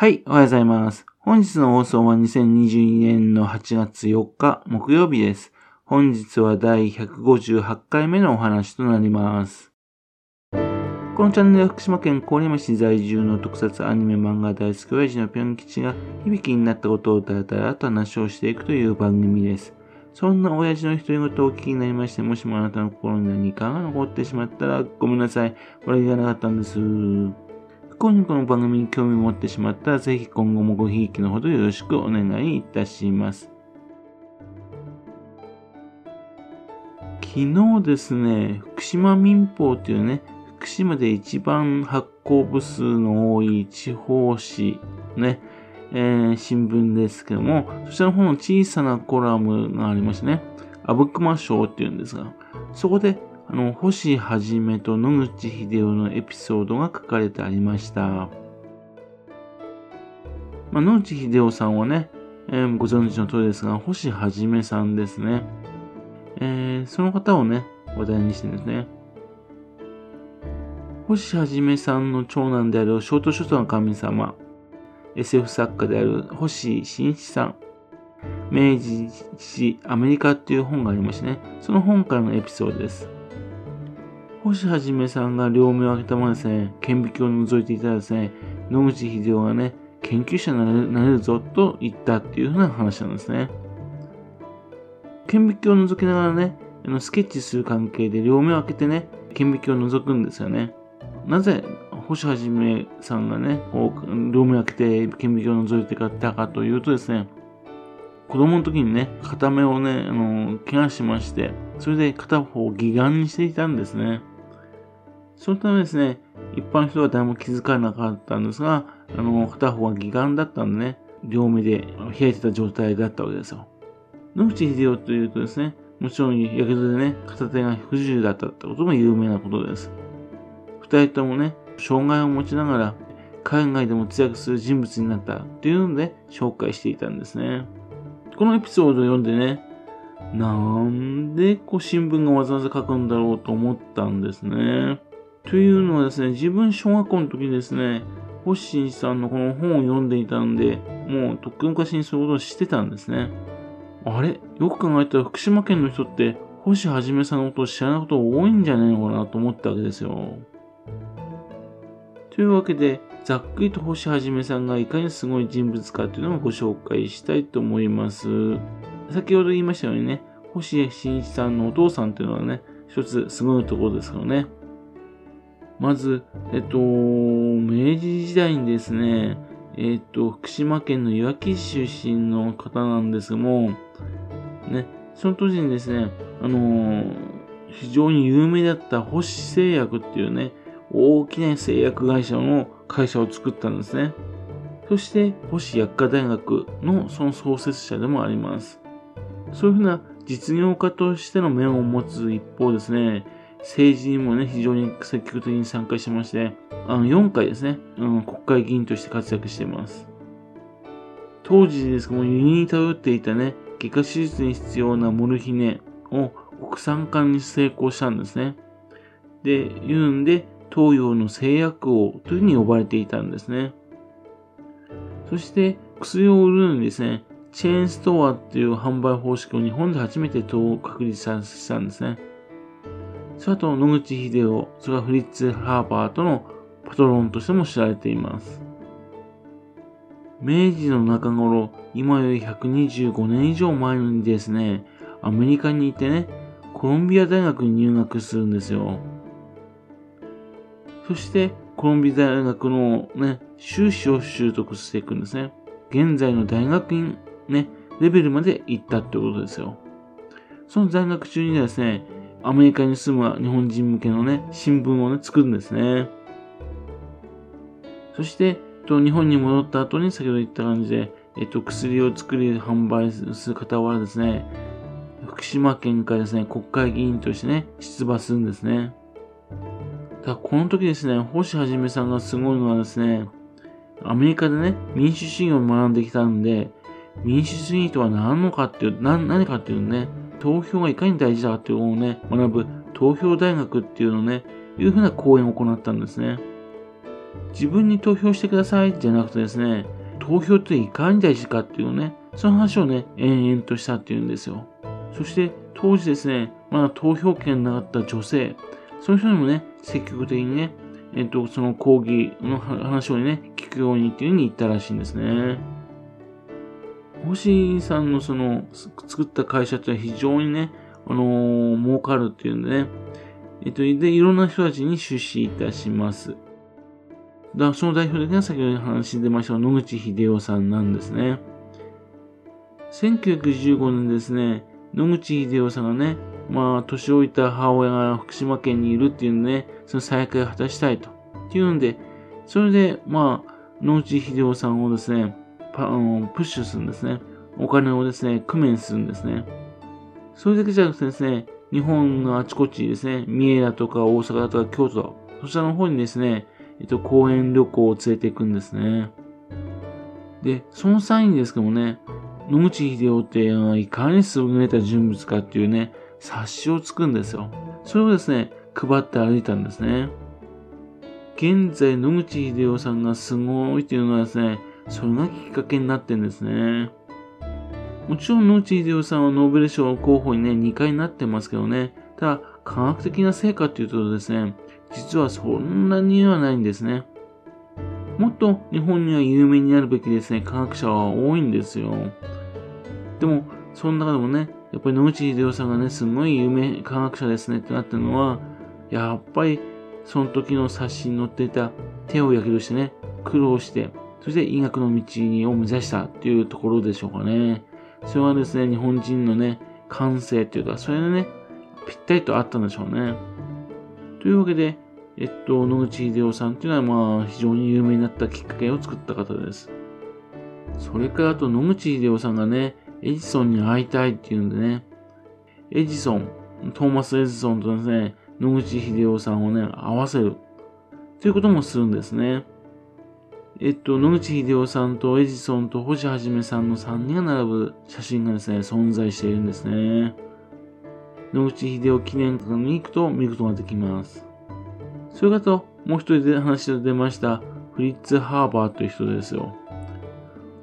はい、おはようございます。本日の放送は2022年の8月4日木曜日です。本日は第158回目のお話となります。このチャンネルは福島県郡山市在住の特撮アニメ漫画大好き親父のぴょん吉が響きになったことをだらだらと話をしていくという番組です。そんな親父の独り言をお聞きになりまして、もしもあなたの心に何かが残ってしまったらごめんなさい。これがなかったんです。今にこの番組に興味を持ってしまったら、ぜひ今後もごひいきのほどよろしくお願いいたします。昨日ですね、福島民報というね、福島で一番発行部数の多い地方紙、ね、えー、新聞ですけども、そちらの方の小さなコラムがありましてね、阿武隈賞っていうんですが、そこであの、星はじめと野口秀夫のエピソードが書かれてありました。まあ、野口秀夫さんはね、えー、ご存知の通りですが、星はじめさんですね。えー、その方をね、話題にしてるんですね。星はじめさんの長男であるショートショートの神様、SF 作家である星新一さん、明治史アメリカっていう本がありましてね、その本からのエピソードです。星はじめさんが両目を開けたままですね、顕微鏡を覗いていたらですね、野口秀夫がね、研究者になれるぞと言ったっていうふうな話なんですね。顕微鏡を覗きながらね、あのスケッチする関係で両目を開けてね、顕微鏡を覗くんですよね。なぜ、星はじめさんがね、こう両目を開けて顕微鏡を覗いてかったかというとですね、子供の時にね、片目をね、あの、怪我しまして、それで片方を義眼にしていたんですね。そのためですね、一般の人は誰も気づかなかったんですが、あの、片方は義眼だったんでね、両目で開いてた状態だったわけですよ。野口秀夫というとですね、もちろん、やけどでね、片手が不自由だったってことも有名なことです。二人ともね、障害を持ちながら、海外でも活躍する人物になったっていうので紹介していたんですね。このエピソードを読んでね、なんでこう新聞がわざわざ書くんだろうと思ったんですね。というのはですね、自分小学校の時ですね、星さんのこの本を読んでいたんで、もうとっくの昔にそういうことを知ってたんですね。あれ？よく考えたら福島県の人って、星はじめさんのことを知らないこと多いんじゃないのかなと思ったわけですよ。というわけで、ざっくりと星はじめさんがいかにすごい人物かというのをご紹介したいと思います。先ほど言いましたようにね、星新一さんのお父さんというのはね、一つすごいところですからね。まず、えっと、明治時代にですね、えっと、福島県のいわき市出身の方なんですも、ね、その当時にですね、あのー、非常に有名だった星製薬っていうね、大きな製薬会社の会社を作ったんですね。そして、星薬科大学のその創設者でもあります。そういうふうな実業家としての面を持つ一方ですね、政治にもね、非常に積極的に参加してまして、あの、4回ですね、うん、国会議員として活躍しています。当時ですけども、輸入に頼っていたね、外科手術に必要なモルヒネを国産化に成功したんですね。で、いうんで、東洋の製薬王というふうに呼ばれていたんですね。そして、薬を売るのにですね、チェーンストアっていう販売方式を日本で初めて確立したんですね。佐藤野口秀夫、それからフリッツ・ハーバーとのパトロンとしても知られています。明治の中頃、今より125年以上前にですね、アメリカにいてね、コロンビア大学に入学するんですよ。そして、コロンビア大学のね、修士を習得していくんですね。現在の大学院ね、レベルまで行ったってことですよ。その在学中にですね、アメリカに住む日本人向けのね、新聞をね、作るんですね。そして、と日本に戻った後に先ほど言った感じで、えっと、薬を作り販売する傍らですね、福島県からですね、国会議員としてね、出馬するんですね。だこの時ですね、星はじめさんがすごいのはですね、アメリカでね、民主主義を学んできたんで、民主主義とは何のかっていう、何何かっていうね、投票がいかに大事だっていうのをね、学ぶ投票大学っていうのね、いうふうな講演を行ったんですね。自分に投票してくださいじゃなくてですね、投票っていかに大事かっていうね、その話をね、延々としたっていうんですよ。そして当時ですね、まだ投票権なかった女性、そういう人にもね、積極的にね、えっと、その講義の話をね、聞くようにっていうふうに言ったらしいんですね。星さんのその作った会社って非常にね、あのー、儲かるっていうんでね、えっと、で、いろんな人たちに出資いたします。だその代表的な先ほど話に出ました野口秀夫さんなんですね。1915年ですね、野口秀夫さんがね、まあ、年老いた母親が福島県にいるっていうんでね、その再会を果たしたいと。っていうんで、それで、まあ、野内秀夫さんをですね、パプッシュするんですね。お金をですね、工面するんですね。それだけじゃなくてですね、日本のあちこちですね、三重だとか大阪だとか京都、そちらの方にですね、えっと、公園旅行を連れていくんですね。で、その際にですけどもね、野口秀夫っていかに優れた人物かっていうね、冊子を作るんですよ。それをですね、配って歩いたんですね。現在、野口秀夫さんがすごいというのはですね、それがきっかけになってんですね。もちろん野口秀夫さんはノーベル賞候補にね、2回なってますけどね、ただ、科学的な成果っていうとですね、実はそんなにはないんですね。もっと日本には有名になるべきですね、科学者は多いんですよ。でも、その中でもね、やっぱり野口英世さんがね、すごい有名科学者ですねってなったのは、やっぱりその時の冊子に載っていた手をやけどしてね、苦労して、そして医学の道を目指したっていうところでしょうかね。それはですね、日本人のね、感性っていうか、それでね、ぴったりとあったんでしょうね。というわけで、えっと、野口英世さんっていうのは、まあ、非常に有名になったきっかけを作った方です。それからあと、野口英世さんがね、エジソンに会いたいっていうんでね、エジソン、トーマス・エジソンとですね、野口秀夫さんをね、合わせる。ということもするんですね。えっと、野口秀夫さんとエジソンと星はじめさんの3人が並ぶ写真がですね、存在しているんですね。野口秀夫記念館に行くと見ることができます。それからと、もう一人で話で出ました、フリッツ・ハーバーという人ですよ。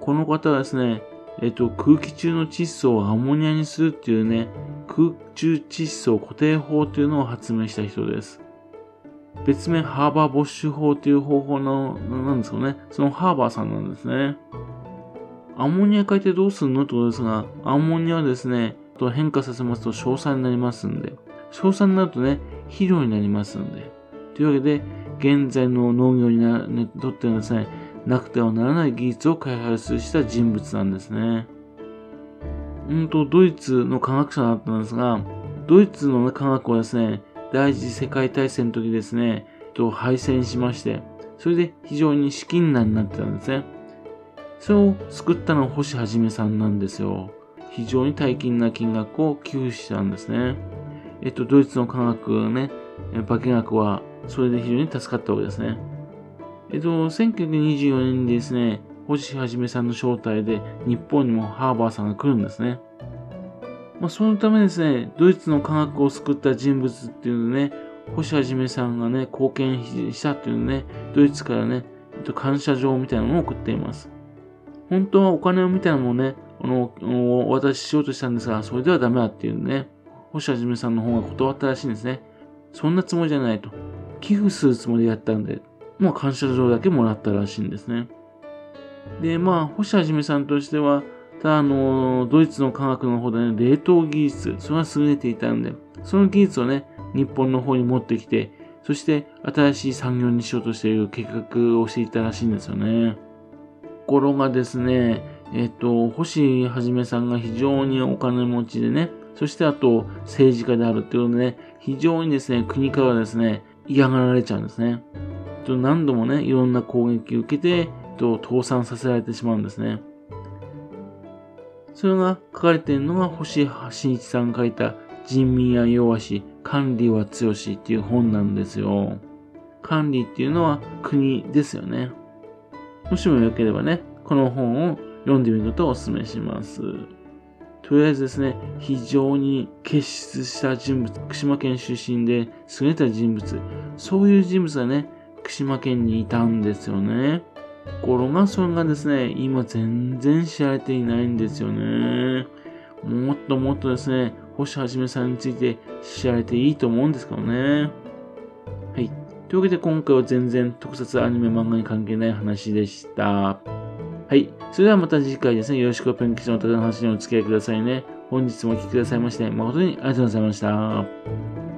この方はですね、えっと、空気中の窒素をアンモニアにするっていうね、空中窒素固定法というのを発明した人です。別名ハーバーボッシュ法という方法の、なんですかね、そのハーバーさんなんですね。アンモニア変えてどうするのってことですが、アンモニアはですね、と変化させますと硝酸になりますんで、硝酸になるとね、肥料になりますんで。というわけで、現在の農業にな、ね、とってはですね、なくてはならない技術を開発した人物なんですね。うんと、ドイツの科学者だったんですが、ドイツのね科学はですね、第一次世界大戦の時ですね、と敗戦しまして、それで非常に資金難になってたんですね。それを救ったのは星はじめさんなんですよ。非常に大金な金額を寄付したんですね。えっと、ドイツの科学ね、化学はそれで非常に助かったわけですね。えっと、1924年にですね、星はじめさんの招待で日本にもハーバーさんが来るんですね。まあ、そのためですね、ドイツの科学を救った人物っていうのね、星はじめさんがね、貢献したっていうのね、ドイツからね、えっと、感謝状みたいなのを送っています。本当はお金をみたいなのをね、あの、お渡ししようとしたんですが、それではダメだっていうね、星はじめさんの方が断ったらしいんですね。そんなつもりじゃないと。寄付するつもりでやったんで、もう感謝状だけもらったらしいんですね。で、まあ、星はじめさんとしては、ただ、あの、ドイツの科学の方でね、冷凍技術、それは優れていたんで、その技術をね、日本の方に持ってきて、そして新しい産業にしようとしている計画をしていたらしいんですよね。ところがですね、えっと、星はじめさんが非常にお金持ちでね、そしてあと政治家であるっていうのでね、非常にですね、国からですね、嫌がられちゃうんですね。何度もね、いろんな攻撃を受けて、倒産させられてしまうんですね。それが書かれているのが星新一さんが書いた人民や弱し、管理は強しっていう本なんですよ。管理っていうのは国ですよね。もしもよければね、この本を読んでみることをお勧めします。とりあえずですね、非常に傑出した人物、福島県出身で優れた人物、そういう人物がね、福島県にいたんですよね。ところが、それがですね、今全然知られていないんですよね。もっともっとですね、星はじめさんについて知られていいと思うんですけどね。はい。というわけで今回は全然特撮アニメ漫画に関係ない話でした。はい。それではまた次回ですね、よろしくペンキチの方の話にお付き合いくださいね。本日もお聴きくださいまして、誠にありがとうございました。